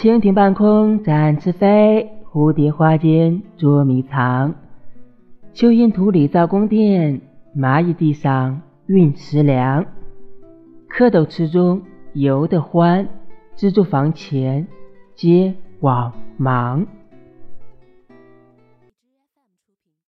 蜻蜓半空展翅飞蝴蝶花间捉迷藏蚯蚓土里造宫殿蚂蚁地上运食粮蝌蚪池中游得欢蜘蛛房前结网忙